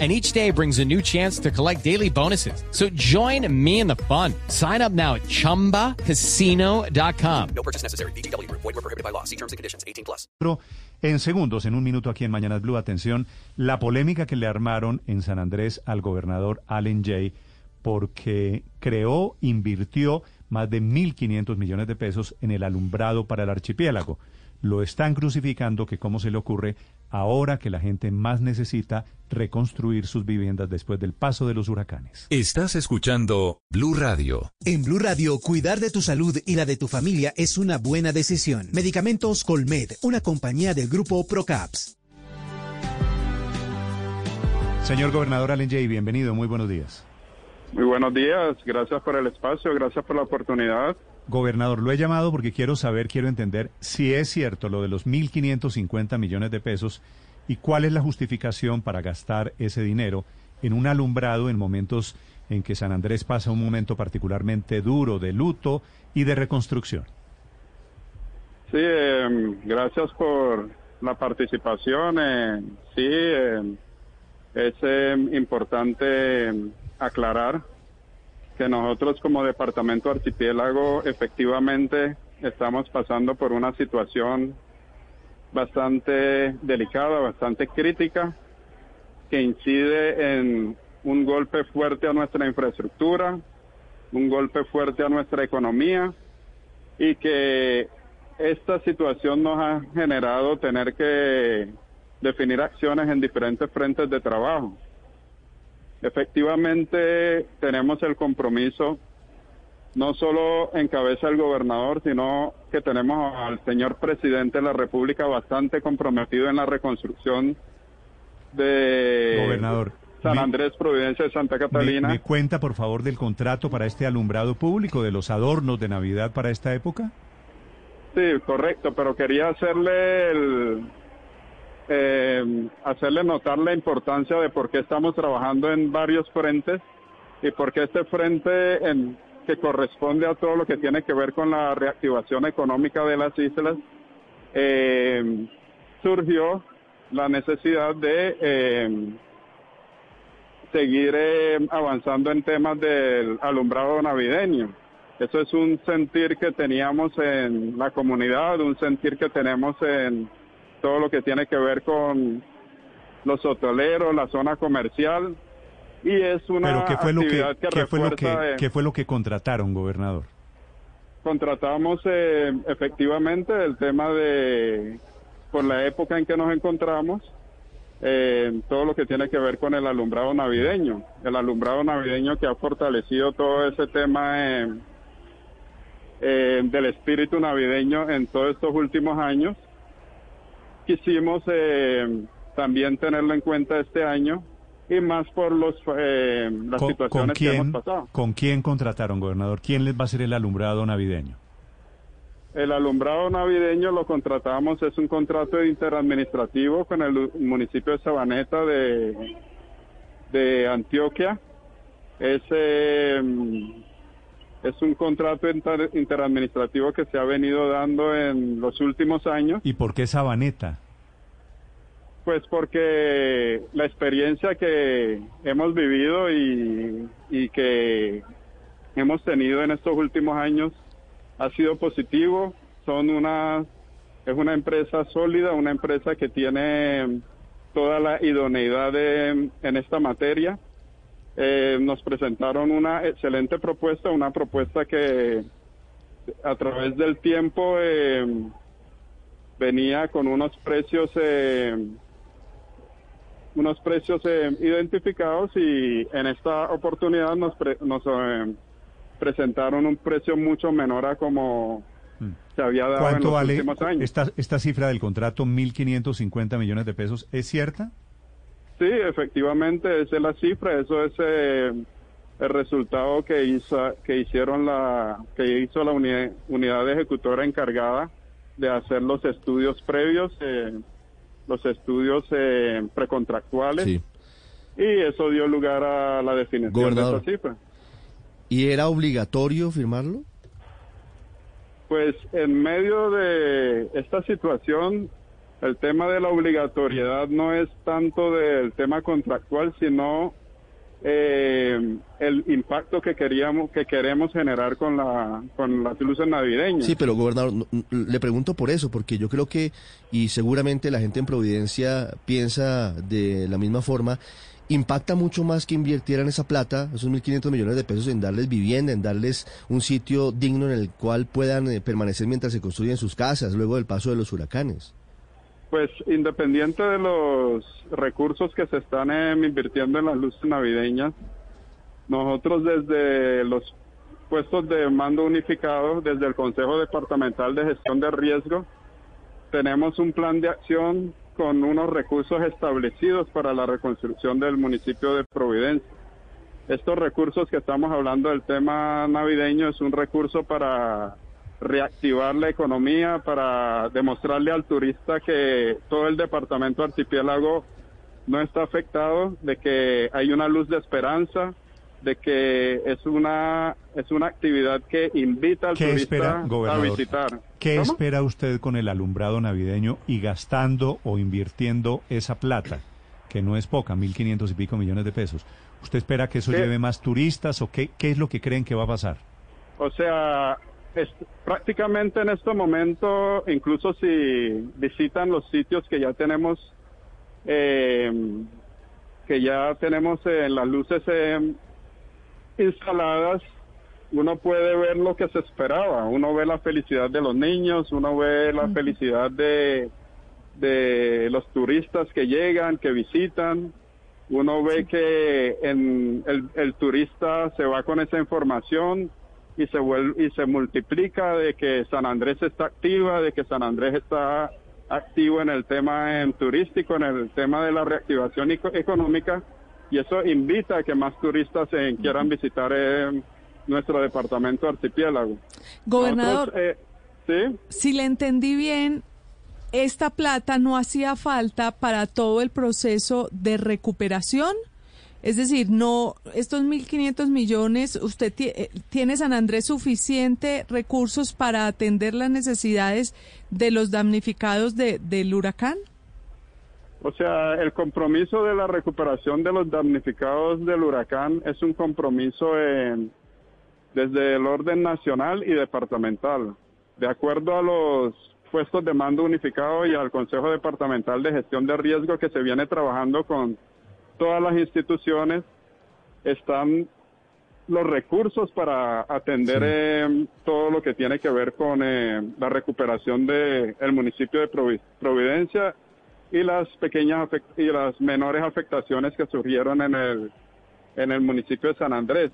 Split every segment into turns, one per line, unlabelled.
and each day brings a new chance to collect daily bonuses. So join me in the fun. Sign up now at ChumbaCasino.com.
No purchase necessary. BGW. Void were prohibited by law. See terms and conditions. 18 plus.
En segundos, en un minuto aquí en Mañanas Blue, atención, la polémica que le armaron en San Andrés al gobernador Allen Jay porque creó, invirtió más de 1.500 millones de pesos en el alumbrado para el archipiélago. Lo están crucificando que cómo se le ocurre ahora que la gente más necesita reconstruir sus viviendas después del paso de los huracanes.
Estás escuchando Blue Radio.
En Blue Radio, cuidar de tu salud y la de tu familia es una buena decisión. Medicamentos Colmed, una compañía del grupo Procaps.
Señor gobernador Allen Jay, bienvenido, muy buenos días.
Muy buenos días, gracias por el espacio, gracias por la oportunidad.
Gobernador, lo he llamado porque quiero saber, quiero entender si es cierto lo de los 1.550 millones de pesos y cuál es la justificación para gastar ese dinero en un alumbrado en momentos en que San Andrés pasa un momento particularmente duro de luto y de reconstrucción.
Sí, eh, gracias por la participación. Eh, sí, eh, es importante aclarar que nosotros como Departamento Archipiélago efectivamente estamos pasando por una situación bastante delicada, bastante crítica, que incide en un golpe fuerte a nuestra infraestructura, un golpe fuerte a nuestra economía y que esta situación nos ha generado tener que definir acciones en diferentes frentes de trabajo. Efectivamente, tenemos el compromiso, no solo en cabeza del gobernador, sino que tenemos al señor presidente de la República bastante comprometido en la reconstrucción de
Gobernador,
San Andrés, Providencia de Santa
Me,
Catalina.
me cuenta, por favor, del contrato para este alumbrado público, de los adornos de Navidad para esta época?
Sí, correcto, pero quería hacerle el, eh, hacerle notar la importancia de por qué estamos trabajando en varios frentes y por qué este frente en, que corresponde a todo lo que tiene que ver con la reactivación económica de las islas eh, surgió la necesidad de eh, seguir eh, avanzando en temas del alumbrado navideño. Eso es un sentir que teníamos en la comunidad, un sentir que tenemos en todo lo que tiene que ver con los hoteleros, la zona comercial, y es una
Pero ¿qué fue lo que,
actividad que,
qué fue lo que, qué fue lo que contrataron, gobernador?
contratamos eh, efectivamente el tema de, por la época en que nos encontramos, eh, todo lo que tiene que ver con el alumbrado navideño, el alumbrado navideño que ha fortalecido todo ese tema eh, del espíritu navideño en todos estos últimos años. Quisimos eh, también tenerlo en cuenta este año y más por los eh, las
¿Con,
situaciones
con
que
quién,
hemos pasado.
¿Con quién contrataron, gobernador? ¿Quién les va a hacer el alumbrado navideño?
El alumbrado navideño lo contratamos, es un contrato interadministrativo con el municipio de Sabaneta de, de Antioquia. Es, eh, es un contrato inter- interadministrativo que se ha venido dando en los últimos años,
¿Y por qué Sabaneta?
pues porque la experiencia que hemos vivido y, y que hemos tenido en estos últimos años ha sido positivo. Son una es una empresa sólida, una empresa que tiene toda la idoneidad de- en esta materia. Eh, nos presentaron una excelente propuesta, una propuesta que a través del tiempo eh, venía con unos precios eh, unos precios eh, identificados y en esta oportunidad nos, pre- nos presentaron un precio mucho menor a como se había dado en
¿Cuánto
los
vale
últimos años.
esta, esta cifra del contrato, 1.550 millones de pesos? ¿Es cierta?
Sí, efectivamente, esa es la cifra, eso es eh, el resultado que hizo que hicieron la que hizo la uni- unidad ejecutora encargada de hacer los estudios previos, eh, los estudios eh, precontractuales,
Sí.
y eso dio lugar a la definición
Gobernador.
de esa cifra.
¿Y era obligatorio firmarlo?
Pues en medio de esta situación, el tema de la obligatoriedad no es tanto del tema contractual, sino eh, el impacto que queríamos, que queremos generar con la, con las luces navideñas.
Sí, pero gobernador, le pregunto por eso, porque yo creo que, y seguramente la gente en Providencia piensa de la misma forma, impacta mucho más que invirtieran esa plata, esos 1.500 millones de pesos, en darles vivienda, en darles un sitio digno en el cual puedan eh, permanecer mientras se construyen sus casas, luego del paso de los huracanes.
Pues independiente de los recursos que se están em, invirtiendo en las luces navideñas, nosotros desde los puestos de mando unificado, desde el Consejo Departamental de Gestión de Riesgo, tenemos un plan de acción con unos recursos establecidos para la reconstrucción del municipio de Providencia. Estos recursos que estamos hablando del tema navideño es un recurso para reactivar la economía, para demostrarle al turista que todo el departamento archipiélago no está afectado, de que hay una luz de esperanza, de que es una es una actividad que invita al
¿Qué
turista
espera,
a visitar.
¿Qué
¿Cómo?
espera usted con el alumbrado navideño y gastando o invirtiendo esa plata, que no es poca, 1.500 y pico millones de pesos? ¿Usted espera que eso
¿Qué?
lleve más turistas o qué, qué es lo que creen que va a pasar?
O sea, es- prácticamente en este momento, incluso si visitan los sitios que ya tenemos, eh, que ya tenemos eh, las luces eh, instaladas, uno puede ver lo que se esperaba. Uno ve la felicidad de los niños, uno ve la felicidad de, de los turistas que llegan, que visitan. Uno ve que en el, el turista se va con esa información y se vuelve y se multiplica de que San Andrés está activa, de que San Andrés está activo en el tema em, turístico, en el tema de la reactivación eco- económica y eso invita a que más turistas eh, quieran visitar eh, nuestro departamento archipiélago.
Gobernador,
Nosotros, eh, sí.
si le entendí bien, esta plata no hacía falta para todo el proceso de recuperación. Es decir, no estos 1.500 millones, usted eh, tiene San Andrés suficiente recursos para atender las necesidades de los damnificados de, del huracán.
O sea, el compromiso de la recuperación de los damnificados del huracán es un compromiso desde el orden nacional y departamental. De acuerdo a los puestos de mando unificado y al Consejo Departamental de Gestión de Riesgo que se viene trabajando con todas las instituciones, están los recursos para atender eh, todo lo que tiene que ver con eh, la recuperación del municipio de Provi- Providencia y las pequeñas y las menores afectaciones que surgieron en el en el municipio de San Andrés.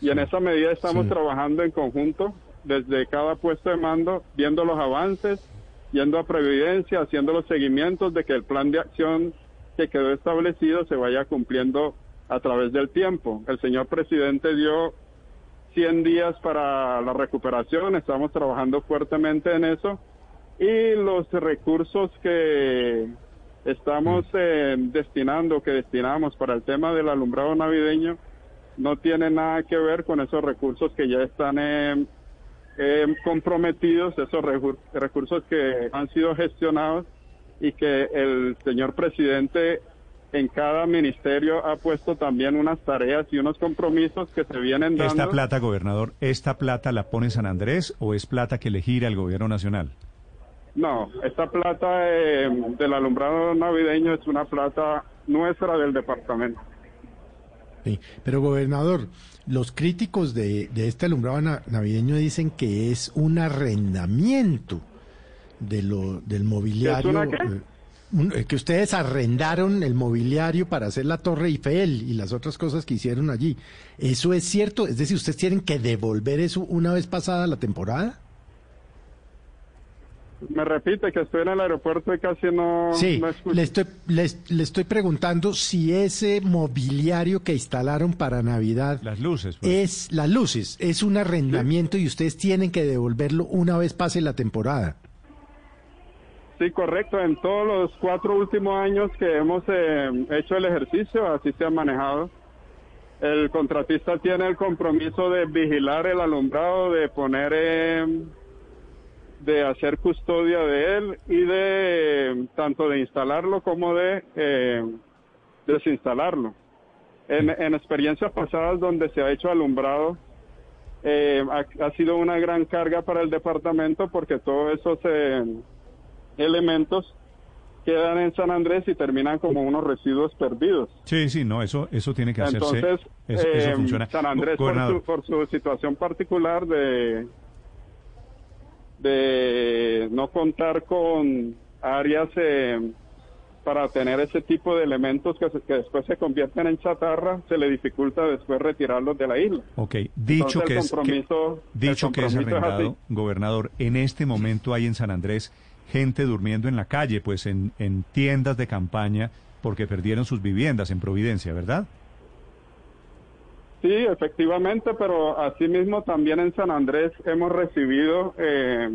Y en esa medida estamos trabajando en conjunto desde cada puesto de mando, viendo los avances, yendo a Previdencia, haciendo los seguimientos de que el plan de acción que quedó establecido se vaya cumpliendo a través del tiempo. El señor presidente dio 100 días para la recuperación, estamos trabajando fuertemente en eso y los recursos que estamos eh, destinando, que destinamos para el tema del alumbrado navideño, no tienen nada que ver con esos recursos que ya están eh, eh, comprometidos, esos recursos que han sido gestionados y que el señor presidente en cada ministerio ha puesto también unas tareas y unos compromisos que se vienen dando.
¿Esta plata, gobernador, esta plata la pone San Andrés o es plata que le gira al gobierno nacional?
No, esta plata eh, del alumbrado navideño es una plata nuestra del departamento.
Sí, pero gobernador, los críticos de, de este alumbrado na- navideño dicen que es un arrendamiento de lo, del mobiliario. eh, eh, que ustedes arrendaron el mobiliario para hacer la Torre Eiffel y las otras cosas que hicieron allí. ¿Eso es cierto? Es decir, ¿ustedes tienen que devolver eso una vez pasada la temporada?
Me repite que estoy en el aeropuerto y casi no,
Sí,
no escucho.
le estoy, le, le estoy preguntando si ese mobiliario que instalaron para Navidad
Las luces. pues.
es las luces, es un arrendamiento y ustedes tienen que devolverlo una vez pase la temporada.
Sí, correcto. En todos los cuatro últimos años que hemos eh, hecho el ejercicio, así se ha manejado. El contratista tiene el compromiso de vigilar el alumbrado, de poner, eh, de hacer custodia de él y de tanto de instalarlo como de eh, desinstalarlo. En, en experiencias pasadas donde se ha hecho alumbrado, eh, ha, ha sido una gran carga para el departamento porque todos esos eh, elementos quedan en San Andrés y terminan como unos residuos perdidos.
Sí, sí, no, eso, eso tiene que hacerse.
Entonces,
eso, eso
eh,
funciona.
San Andrés, por su, por su situación particular de, de no contar con áreas eh, para tener ese tipo de elementos que, se- que después se convierten en chatarra, se le dificulta después retirarlos de la isla.
Ok, dicho
Entonces,
que es que- dicho que es arrendado, gobernador, en este momento hay en San Andrés gente durmiendo en la calle, pues en, en tiendas de campaña, porque perdieron sus viviendas en Providencia, ¿verdad?
Sí, efectivamente, pero asimismo también en San Andrés hemos recibido, eh,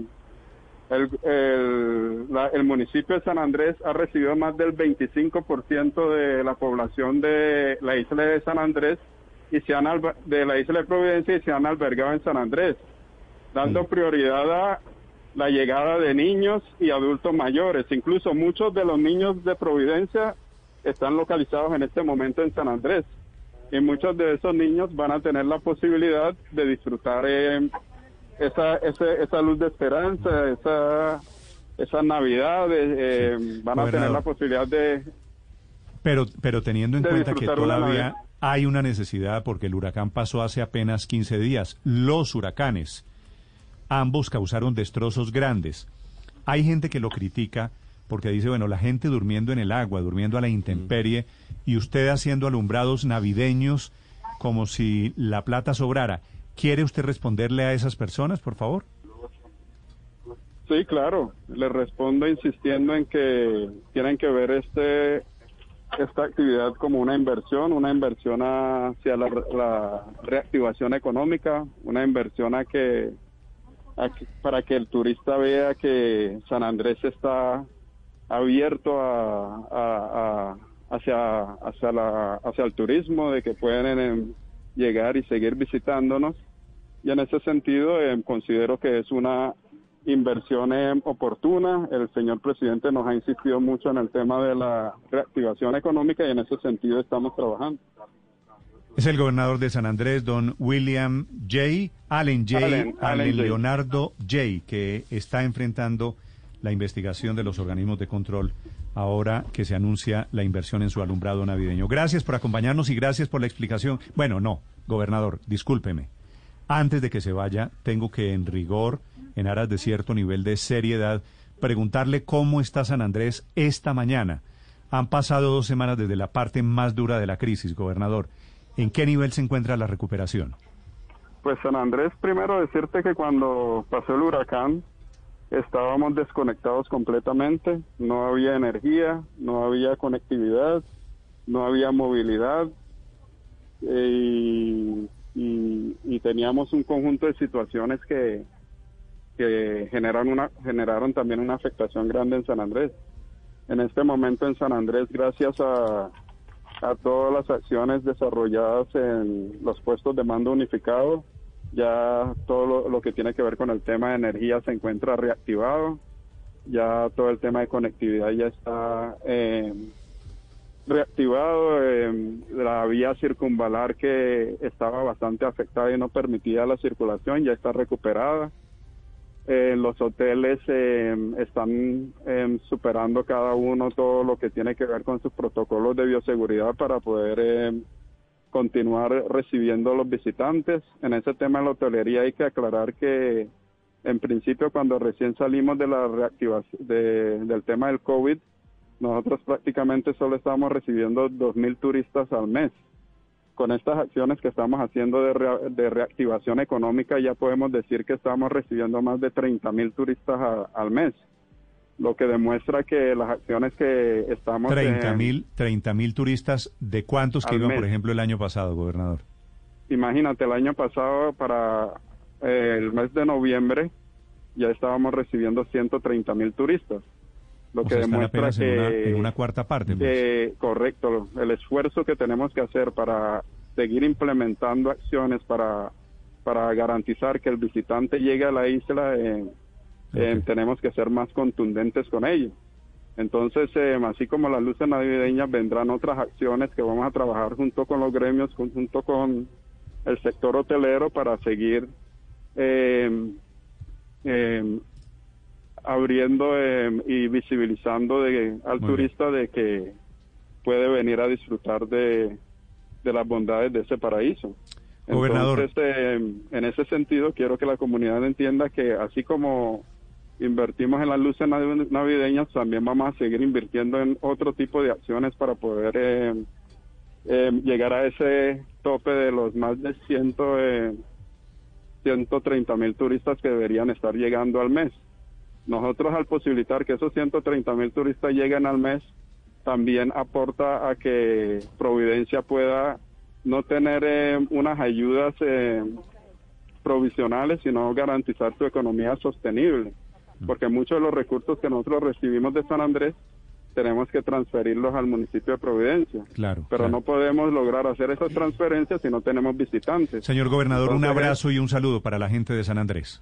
el, el, la- el municipio de San Andrés ha recibido más del 25% de la población de la isla de San Andrés y se han de la isla de Providencia y se han albergado en San Andrés, dando prioridad a la llegada de niños y adultos mayores. Incluso muchos de los niños de Providencia están localizados en este momento en San Andrés. Y muchos de esos niños van a tener la posibilidad de disfrutar eh, esa, ese- esa luz de esperanza, esa, esa Navidad, eh, eh, van a tener la posibilidad de...
Pero, pero teniendo en cuenta que todavía hay una necesidad, porque el huracán pasó hace apenas 15 días, los huracanes, ambos causaron destrozos grandes. Hay gente que lo critica porque dice, bueno, la gente durmiendo en el agua, durmiendo a la intemperie, y usted haciendo alumbrados navideños como si la plata sobrara. ¿Quiere usted responderle a esas personas, por favor?
Sí, claro, le respondo insistiendo en que tienen que ver este esta actividad como una inversión, una inversión hacia la, la reactivación económica, una inversión a que, para que el turista vea que San Andrés está abierto a, hacia hacia el turismo, de que pueden em, llegar y seguir visitándonos y en ese sentido eh, considero que es una inversión eh, oportuna. El señor presidente nos ha insistido mucho en el tema de la reactivación económica y en ese sentido estamos trabajando.
Es el gobernador de San Andrés, don William J. Allen J.
Allen,
Allen,
Allen J.
Leonardo J., que está enfrentando la investigación de los organismos de control ahora que se anuncia la inversión en su alumbrado navideño. Gracias por acompañarnos y gracias por la explicación. Bueno, no, gobernador, discúlpeme. Antes de que se vaya, tengo que en rigor, en aras de cierto nivel de seriedad, preguntarle cómo está San Andrés esta mañana. Han pasado dos semanas desde la parte más dura de la crisis, gobernador. ¿En qué nivel se encuentra la recuperación?
Pues San Andrés, primero decirte que cuando pasó el huracán estábamos desconectados completamente, no había energía, no había conectividad, no había movilidad eh, y, y- teníamos un conjunto de situaciones que, que generaron, una, generaron también una afectación grande en San Andrés. En este momento en San Andrés, gracias a, a todas las acciones desarrolladas en los puestos de mando unificado, ya todo lo, que tiene que ver con el tema de energía se encuentra reactivado, ya todo el tema de conectividad ya está eh, reactivado, eh, la vía circunvalar que estaba bastante afectada y no permitía la circulación ya está recuperada. Eh, los hoteles eh, están eh, superando cada uno todo lo que tiene que ver con sus protocolos de bioseguridad para poder eh, continuar recibiendo a los visitantes. En ese tema de la hotelería hay que aclarar que en principio cuando recién salimos de la reactivación de- del tema del COVID, nosotros prácticamente solo estábamos recibiendo 2.000 turistas al mes. Con estas acciones que estamos haciendo de, rea- de reactivación económica ya podemos decir que estamos recibiendo más de 30.000 turistas a- al mes, lo que demuestra que las acciones que estamos...
30
eh,
mil 30 mil turistas, ¿de cuántos que iban,
mes.
por ejemplo, el año pasado, gobernador?
Imagínate, el año pasado para eh, el mes de noviembre ya estábamos recibiendo 130 mil turistas. Lo
O
que
sea,
demuestra
apenas en
que...
una- en una cuarta parte, pues.
que- correcto, el esfuerzo que tenemos que hacer para seguir implementando acciones para, para garantizar que el visitante llegue a la isla, eh, eh,
Ok.
tenemos que ser más contundentes con ello. Entonces, eh, así como las luces navideñas, vendrán otras acciones que vamos a trabajar junto con los gremios, jun- junto con el sector hotelero para seguir eh, eh, abriendo eh, y visibilizando de, al
Muy
turista de que puede venir a disfrutar de, de las bondades de ese paraíso.
Gobernador.
Entonces, eh, en ese sentido, quiero que la comunidad entienda que así como invertimos en las luces nav- navideñas, también vamos a seguir invirtiendo en otro tipo de acciones para poder eh, eh, llegar a ese tope de los más de ciento, eh, 130 mil turistas que deberían estar llegando al mes. Nosotros al posibilitar que esos 130 mil turistas lleguen al mes, también aporta a que Providencia pueda no tener eh, unas ayudas eh, provisionales, sino garantizar su economía sostenible. Porque muchos de los recursos que nosotros recibimos de San Andrés tenemos que transferirlos al municipio de Providencia.
Claro.
Pero
claro.
no podemos lograr hacer esas transferencias si no tenemos visitantes.
Señor gobernador, un abrazo y un saludo para la gente de San Andrés.